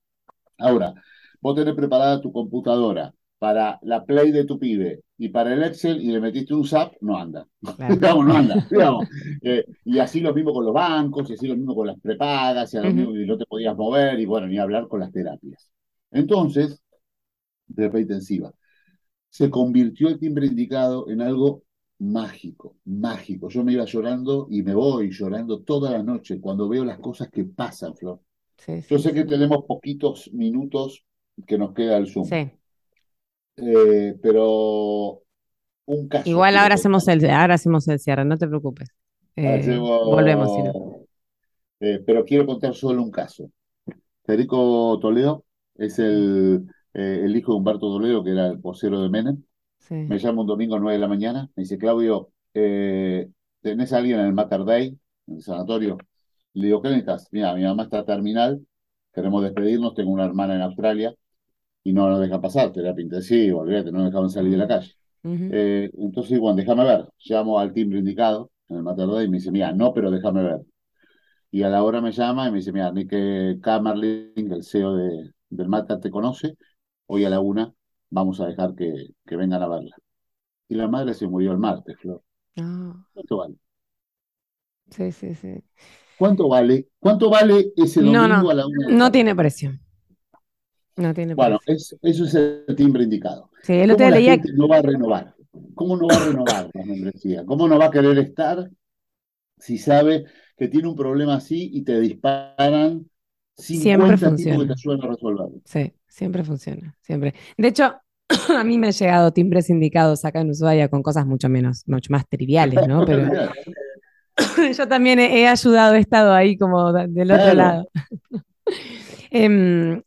Ahora, vos tenés preparada tu computadora para la Play de tu pibe y para el Excel y le metiste un SAP, no anda. Claro. digamos, no anda, digamos. Eh, y así lo mismo con los bancos, y así lo mismo con las prepagas, y, a lo Ujú. mismo, y no te podías mover, y bueno, ni hablar con las terapias. Entonces, terapia intensiva, se convirtió el timbre indicado en algo mágico, mágico. Yo me iba llorando y me voy llorando toda la noche cuando veo las cosas que pasan, Flor. Sí, Yo sé que tenemos poquitos minutos que nos queda el Zoom, Sí. eh, pero un caso Igual ahora hacemos el, ahora hacemos el cierre, no te preocupes. Eh, Hacemos- volvemos, si no. eh, pero quiero contar solo un caso. Federico Toledo es el, eh, el hijo de Humberto Toledo, que era el vocero de Menem. Sí. Me llama un domingo a 9 de la mañana. Me dice, Claudio, eh, ¿tenés a alguien en el Mater Dei, en el sanatorio? Le digo, ¿qué necesitas? Mira, mi mamá está terminal, queremos despedirnos, tengo una hermana en Australia y no nos dejan pasar, terapia intensiva, olvídate, no nos dejaban salir de la calle. Eh, entonces, bueno, déjame ver. Llamo al timbre indicado en el Mater Dei y me dice, mira, no, pero déjame ver. Y a la hora me llama y me dice, mira, Nick Kamerling, el CEO de, del Mater, te conoce. Hoy a la una vamos a dejar que, que vengan a verla. Y la madre se murió el martes, Flor. Ah, ¿Cuánto vale? sí, sí, sí. ¿Cuánto vale? ¿Cuánto vale ese No, domingo no, a la una no tiene precio. No tiene Bueno, es- eso es el timbre indicado. Sí, el otro ¿Cómo la gente no va a renovar? ¿Cómo no va a renovar la membresía? ¿Cómo no va a querer estar si sabe que tiene un problema así y te disparan siempre 50 tipos que funciona. te ayudan a resolverlo? Sí, siempre funciona, siempre. De hecho, a mí me han llegado timbres indicados acá en Ushuaia con cosas mucho menos, mucho más triviales, ¿no? Pero yo también he, he ayudado, he estado ahí como del otro Claro. lado. Em,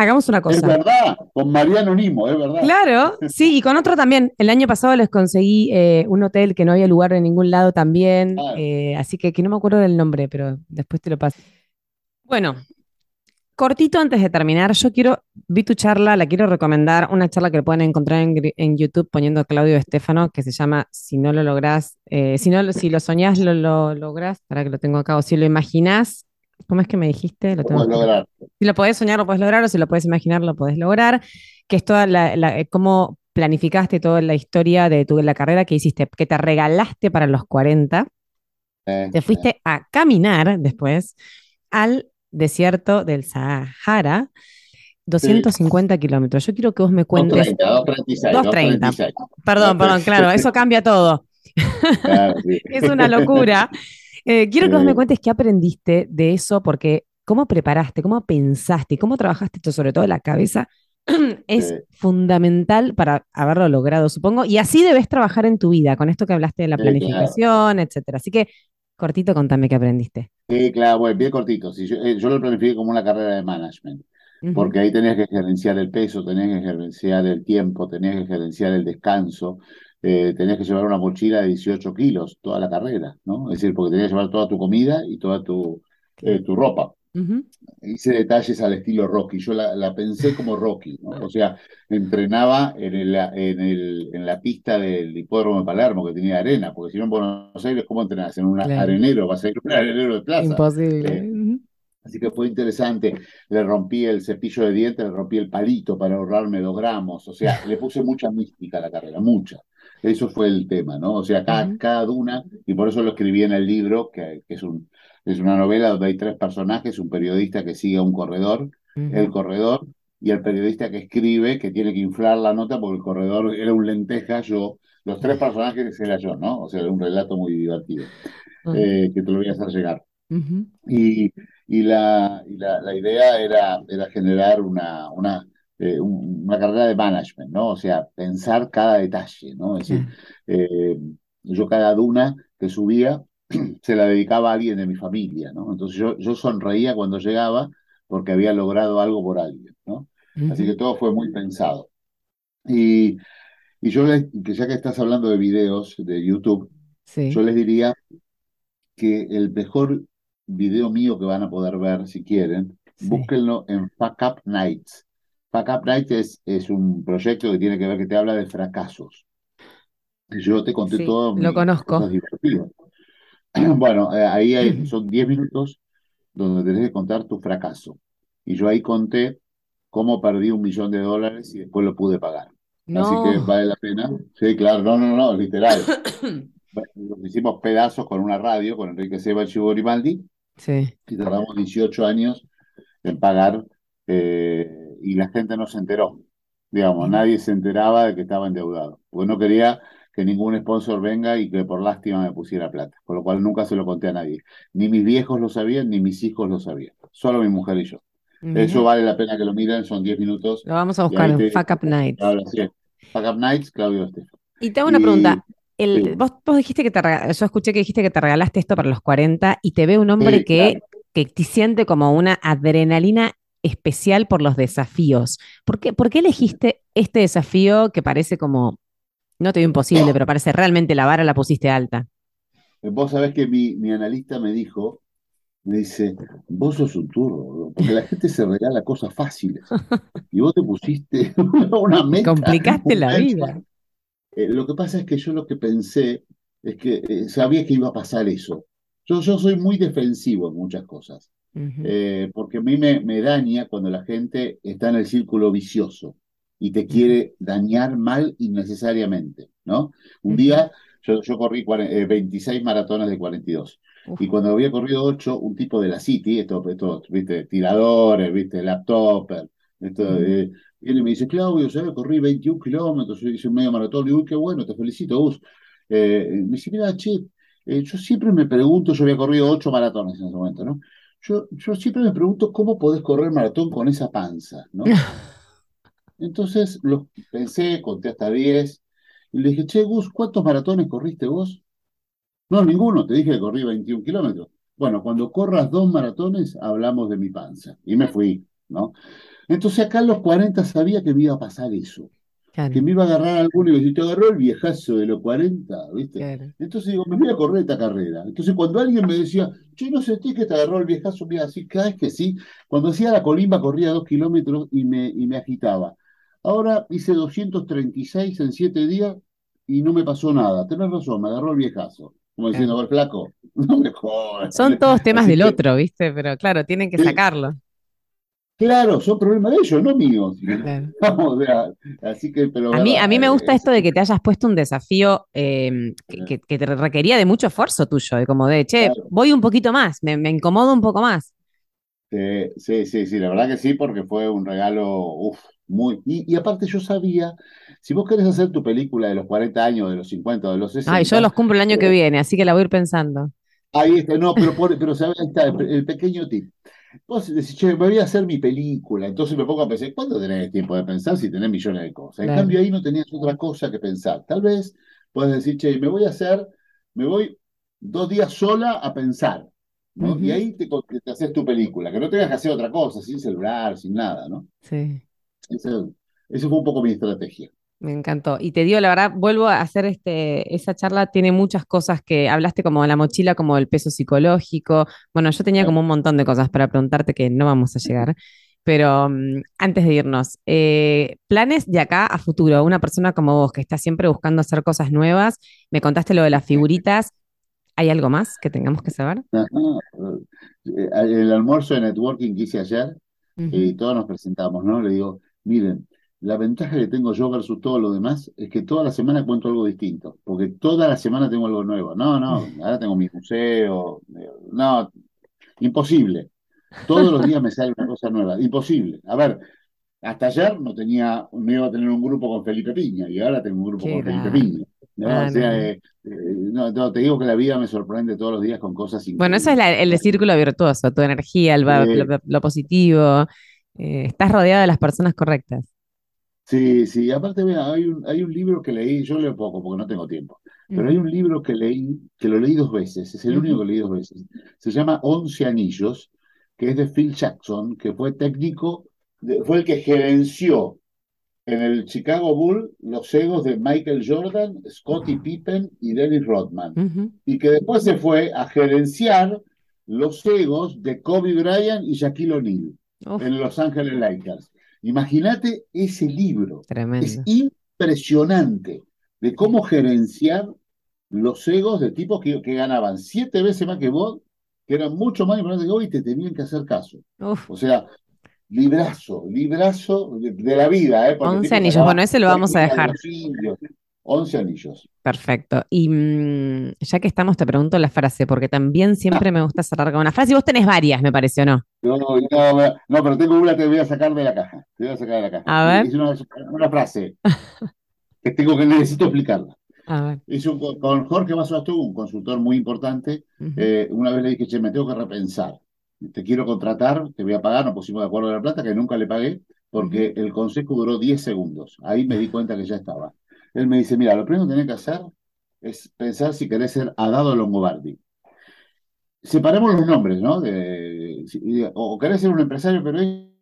hagamos una Es cosa. verdad, con Mariano Nimo, es verdad. Claro, sí, y con otro también. El año pasado les conseguí eh, un hotel que no había lugar en ningún lado también, eh, así que, que no me acuerdo del nombre, pero después te lo paso. Bueno, cortito antes de terminar, yo quiero, vi tu charla, la quiero recomendar, una charla que pueden encontrar en, YouTube poniendo Claudio Estefano, que se llama Si no lo lográs, eh, si no lo- si lo soñás, lo, lo lográs, para que lo tengo acá, o si lo imaginás, ¿cómo es que me dijiste? Lo tengo lograr. Si lo podés soñar, lo podés lograr, o si lo podés imaginar, lo podés lograr, que es toda la, la- eh, cómo planificaste toda la historia de tu, la carrera que hiciste, que te regalaste para los 40, Eh, te fuiste a caminar después al desierto del Sahara, 250 kilómetros. Yo quiero que vos me cuentes, 230, 236, 230. 236. perdón, perdón, claro, eso cambia todo, Claro, sí. es una locura. Eh, quiero que vos me Eh, cuentes qué aprendiste de eso, porque cómo preparaste, cómo pensaste, cómo trabajaste esto, sobre todo la cabeza, es fundamental para haberlo logrado, supongo. Y así debes trabajar en tu vida, con esto que hablaste de la eh, claro, planificación, etcétera. Así que, cortito, contame qué aprendiste. Sí, claro, bueno, bien cortito. Sí, yo, eh, yo lo planifiqué como una carrera de management, porque ahí tenías que gerenciar el peso, tenías que gerenciar el tiempo, tenías que gerenciar el descanso, eh, tenías que llevar una mochila de 18 kilos toda la carrera, ¿no? Es decir, porque tenías que llevar toda tu comida y toda tu, eh, tu ropa. Ujú, Hice detalles al estilo Rocky, yo la, la pensé como Rocky, ¿no? O sea, entrenaba en, el, en, el, en la pista del hipódromo de Palermo que tenía arena, porque si no en Buenos Aires, ¿cómo entrenás? En un claro, arenero, vas a ir un arenero de plaza. imposible. Eh, Así que fue interesante. Le rompí el cepillo de dientes, le rompí el palito para ahorrarme dos gramos. O sea, le puse mucha mística a la carrera, mucha. Eso fue el tema, ¿no? O sea, cada, ujú, cada duna, y por eso lo escribí en el libro, que, que es, un, es una novela donde hay tres personajes, un periodista que sigue a un corredor, el corredor, y el periodista que escribe, que tiene que inflar la nota porque el corredor era un lenteja, yo, los tres personajes era yo, ¿no? O sea, era un relato muy divertido, ah, eh, que te lo voy a hacer llegar. Y, y, la, y la, la idea era, era generar una, una, eh, un- una carrera de management, ¿no? O sea, pensar cada detalle, ¿no? Es decir, eh, yo cada duna que subía se la dedicaba a alguien de mi familia, ¿no? Entonces yo, yo sonreía cuando llegaba porque había logrado algo por alguien, ¿no? Así que todo fue muy pensado. Y, y yo les, que ya que estás hablando de videos de YouTube, yo les diría que el mejor video mío que van a poder ver, si quieren, sí, búsquenlo en Fuck Up Nights. Fuck Up es, es un proyecto que tiene que ver, que te habla de fracasos. Yo te conté sí, todas lo conozco. Bueno, eh, ahí hay- son 10 minutos donde tenés que contar tu fracaso. Y yo ahí conté cómo perdí un millón de dólares y después lo pude pagar. Así que No. vale la pena. Sí, claro, no, no, no, literal. Nos hicimos pedazos con una radio, con Enrique Seba y Chivo Grimaldi, Sí. y tardamos 18 años en pagar eh, y la gente no se enteró. Digamos, nadie se enteraba de que estaba endeudado, porque no quería que ningún sponsor venga y que por lástima me pusiera plata, con lo cual nunca se lo conté a nadie. Ni mis viejos lo sabían, ni mis hijos lo sabían, solo mi mujer y yo. Eso vale la pena que lo miren, son 10 minutos Lo vamos a buscar en Fuck Up Nights. Fuck Up Nights, Claudio Estefan. Y te hago una Y pregunta. El, sí, vos, vos dijiste que te yo escuché que dijiste que te regalaste esto para los 40 y te ve un hombre sí, que, claro. que te siente como una adrenalina especial por los desafíos. ¿Por qué, por qué elegiste este desafío que parece como, no te digo imposible, pero parece realmente la vara la pusiste alta? Vos sabés que mi, mi analista me dijo, me dice, vos sos un turro, porque la gente se regala cosas fáciles. y vos te pusiste una meta, complicaste la vida. Eh, lo que pasa es que yo lo que pensé es que eh, sabía que iba a pasar eso. Yo, yo soy muy defensivo en muchas cosas, Ujú, eh, porque a mí me, me daña cuando la gente está en el círculo vicioso y te quiere dañar mal innecesariamente, ¿no? Un ujú. día yo, yo corrí eh, 26 maratones de 42 y cuando había corrido 8, un tipo de la City, estos, estos, viste, tiradores, viste, laptop, esto, eh, viene y me dice, Claudio, ¿sabes? Corrí 21 kilómetros, hice un medio maratón. Y "Uy, qué bueno, te felicito, Gus. Eh, me dice, mira, che, eh, yo siempre me pregunto, yo había corrido 8 maratones en ese momento, ¿no? Yo, yo siempre me pregunto cómo podés correr maratón con esa panza, ¿no? Entonces los pensé, conté hasta 10 y le dije, che, Gus, ¿cuántos maratones corriste vos? No, ninguno, te dije que corrí 21 kilómetros. Bueno, cuando corras dos maratones, hablamos de mi panza. Y me fui, ¿no? Entonces acá a los 40 sabía que me iba a pasar eso, que me iba a agarrar alguno y me decía, te agarró el viejazo de los 40, ¿viste? claro. Entonces digo, me voy a correr esta carrera. Entonces cuando alguien me decía, che, no sentís que te agarró el viejazo, mira, así, cada vez que sí, cuando hacía la colimba corría dos kilómetros y me, y me agitaba. Ahora hice 236 en siete días y no me pasó nada. Tenés razón, me agarró el viejazo. Como diciendo, a ver, flaco, no me jodas. Son todos temas Así del que, otro, ¿viste? Pero claro, tienen que sacarlo. Claro, son problemas de ellos, no míos. Claro. Vamos, o sea, así que, pero A mí, a mí verdad, me eh, gusta es- esto de que te hayas puesto un desafío eh, que, que- que te requería de mucho esfuerzo tuyo, de como de, che, claro, voy un poquito más, me, me incomodo un poco más. eh, sí, sí, sí, la verdad que sí, porque fue un regalo, uff, muy... Y, y aparte yo sabía, si vos querés hacer tu película de los 40 años, de los 50, de los Ay, yo 60, los cumplo el año que eh, viene, así que la voy a ir pensando. Ahí está, no, pero, pero ¿sabes? Ahí está el, pequeño tip. Vos decís, che, me voy a hacer mi película. Entonces me pongo a pensar, ¿cuándo tenés tiempo de pensar si tenés millones de cosas? En cambio, ahí no tenías otra cosa que pensar. Tal vez puedes decir, che, me voy a hacer, me voy dos días sola a pensar. ¿no? Y ahí te, haces tu película, que no tengas que hacer otra cosa, sin celular, sin nada, ¿no? Sí. Eso, fue un poco mi estrategia. Me encantó. Y te digo, la verdad, vuelvo a hacer este, esa charla, tiene muchas cosas que hablaste como de la mochila, como el peso psicológico. Bueno, yo tenía como un montón de cosas para preguntarte que no vamos a llegar. Pero mm, antes de irnos, eh, planes de acá a futuro, una persona como vos que está siempre buscando hacer cosas nuevas, me contaste lo de las figuritas, ¿hay algo más que tengamos que saber? Eh, el almuerzo de networking que hice ayer, y todos nos presentamos, ¿no? Le digo, miren, la ventaja que tengo yo versus todo lo demás es que toda la semana cuento algo distinto, porque toda la semana tengo algo nuevo. No, no, ahora tengo mi museo. No, imposible. Todos los días me sale una cosa nueva. Imposible. A ver, hasta ayer no tenía, no iba a tener un grupo con Felipe Piña y ahora tengo un grupo con Felipe Piña. o sea, eh, eh, te digo que la vida me sorprende todos los días con cosas increíbles. Bueno, eso es el círculo virtuoso, tu energía, el, lo, positivo. Eh, estás rodeado de las personas correctas. Sí, sí, aparte, mira, hay un, hay un libro que leí, yo leo poco porque no tengo tiempo, pero hay un libro que leí, que lo leí dos veces, es el único que leí dos veces. Se llama Once Anillos, que es de Phil Jackson, que fue técnico, fue el que gerenció en el Chicago Bull los egos de Michael Jordan, Scottie Pippen y Dennis Rodman, y que después se fue a gerenciar los egos de Kobe Bryant y Shaquille O'Neal en Los Ángeles Lakers. Imagínate ese libro. Es impresionante de cómo gerenciar los egos de tipos que, ganaban siete veces más que vos, que eran mucho más importantes que vos y te tenían que hacer caso. O sea, librazo, librazo de, la vida. ¿eh? Once anillos, bueno, ese lo vamos a dejar. 11 anillos. Perfecto. Y mm, ya que estamos, te pregunto la frase, porque también siempre me gusta cerrar con una frase. Y vos tenés varias, me pareció, ¿no? No, no, no, pero tengo una que voy a sacar de la caja. Te voy a sacar de la caja. A ver. Es una, frase que tengo que necesito explicarla. A ver. Hice con Jorge tú un consultor muy importante. Eh, una vez le dije, che, me tengo que repensar. Te quiero contratar, te voy a pagar, nos pusimos de acuerdo de la plata, que nunca le pagué, porque el consejo duró 10 segundos. Ahí me di cuenta que ya estaba. Él me dice, mira, lo primero que tenés que hacer es pensar si querés ser Adado Longobardi. Separemos los nombres, ¿no? o querés ser un empresario periodístico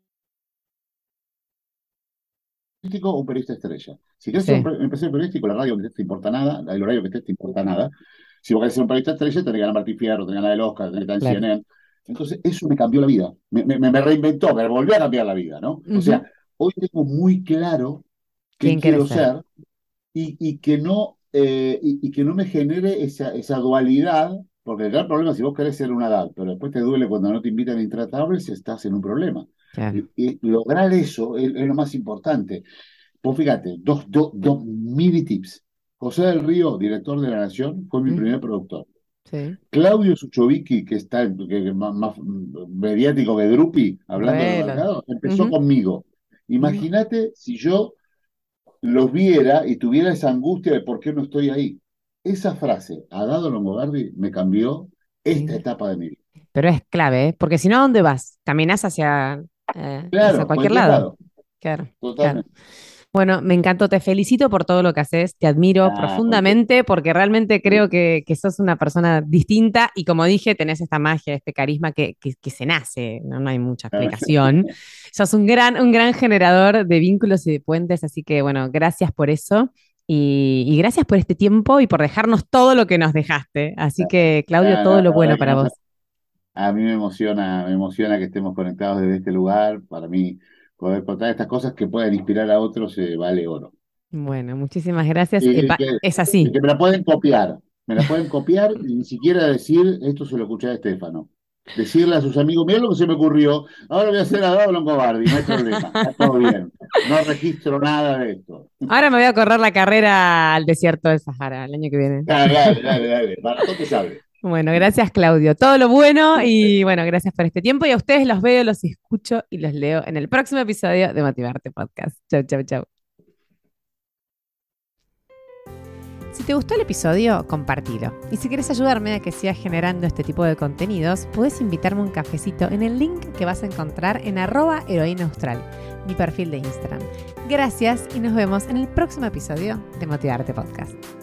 o un periodista estrella. Si querés ser un empresario periodístico, la radio que te importa nada, el horario que te, te importa nada. Si vos querés ser un periodista estrella, tenés que ganar Martín Fierro, tenés que ganar el Oscar, tenés que estar en CNN. Entonces, eso me cambió la vida. Me, me, reinventó, me volvió a cambiar la vida, ¿no? O sea, hoy tengo muy claro quién quiero ser y, que, no, eh, y, que no me genere esa, esa dualidad, porque el gran problema es si vos querés ser una edad, pero después te duele cuando no te invitan a intratables, estás en un problema. Y, lograr eso es, lo más importante. Pues fíjate, dos, dos, dos mini tips. José del Río, director de La Nación, fue mi primer productor. Claudio Suchovicki, que está que, más, mediático que Drupi, hablando de mercado, empezó conmigo. Imagínate si yo los viera y tuviera esa angustia de por qué no estoy ahí. Esa frase, a Dado Longobardi, me cambió esta etapa de mi vida. Pero es clave, ¿eh? porque si no, ¿a dónde vas? Caminas hacia, eh, cualquier, lado. Claro, Totalmente. Bueno, me encantó, te felicito por todo lo que haces, te admiro profundamente porque realmente creo que, sos una persona distinta y como dije, tenés esta magia, este carisma que, se nace, ¿no? hay mucha explicación. sos un gran, un gran generador de vínculos y de puentes, así que bueno, gracias por eso. Y, gracias por este tiempo y por dejarnos todo lo que nos dejaste. Así que, Claudio, todo lo bueno para vos. A mí me emociona, me emociona que estemos conectados desde este lugar. Para mí, poder contar estas cosas que puedan inspirar a otros eh, vale oro. Bueno, muchísimas gracias. es así. que me la pueden copiar, me la pueden copiar y ni siquiera decir, esto se lo escuché a Estefano. Decirle a sus amigos, mira lo que se me ocurrió, ahora voy a hacer a Pablo Cobardi, no hay problema, está todo bien. No registro nada de esto. Ahora me voy a correr la carrera al desierto de Sahara el año que viene. Dale, dale, dale, dale. para todo te sabe. Bueno, gracias Claudio. Todo lo bueno y bueno, gracias por este tiempo y a ustedes los veo, los escucho y los leo en el próximo episodio de Motivarte Podcast. Chau, chau, chau. Si te gustó el episodio, compartilo. Y si quieres ayudarme a que siga generando este tipo de contenidos, puedes invitarme un cafecito en el link que vas a encontrar en arroba heroína austral, mi perfil de Instagram. Gracias y nos vemos en el próximo episodio de Motivarte Podcast.